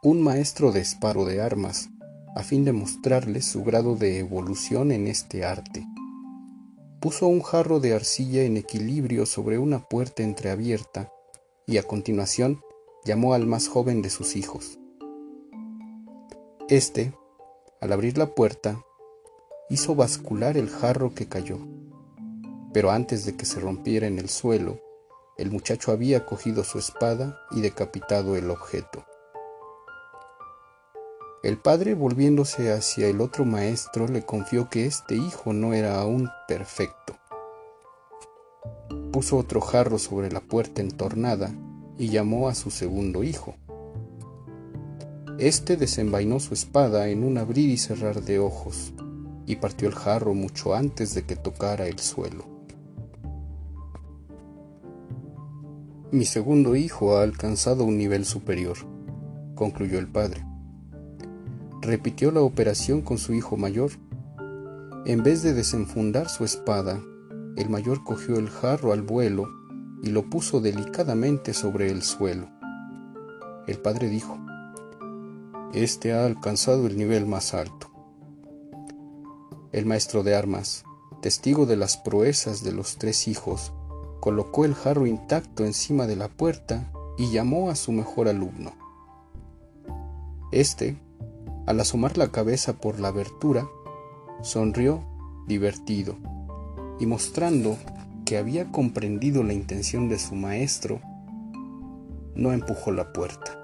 un maestro de esparo de armas, a fin de mostrarles su grado de evolución en este arte. Puso un jarro de arcilla en equilibrio sobre una puerta entreabierta y a continuación llamó al más joven de sus hijos. Este, al abrir la puerta, hizo bascular el jarro que cayó, pero antes de que se rompiera en el suelo, el muchacho había cogido su espada y decapitado el objeto. El padre, volviéndose hacia el otro maestro, le confió que este hijo no era aún perfecto. Puso otro jarro sobre la puerta entornada y llamó a su segundo hijo. Este desenvainó su espada en un abrir y cerrar de ojos y partió el jarro mucho antes de que tocara el suelo. Mi segundo hijo ha alcanzado un nivel superior, concluyó el padre repitió la operación con su hijo mayor. En vez de desenfundar su espada, el mayor cogió el jarro al vuelo y lo puso delicadamente sobre el suelo. El padre dijo, Este ha alcanzado el nivel más alto. El maestro de armas, testigo de las proezas de los tres hijos, colocó el jarro intacto encima de la puerta y llamó a su mejor alumno. Este al asomar la cabeza por la abertura, sonrió divertido y mostrando que había comprendido la intención de su maestro, no empujó la puerta.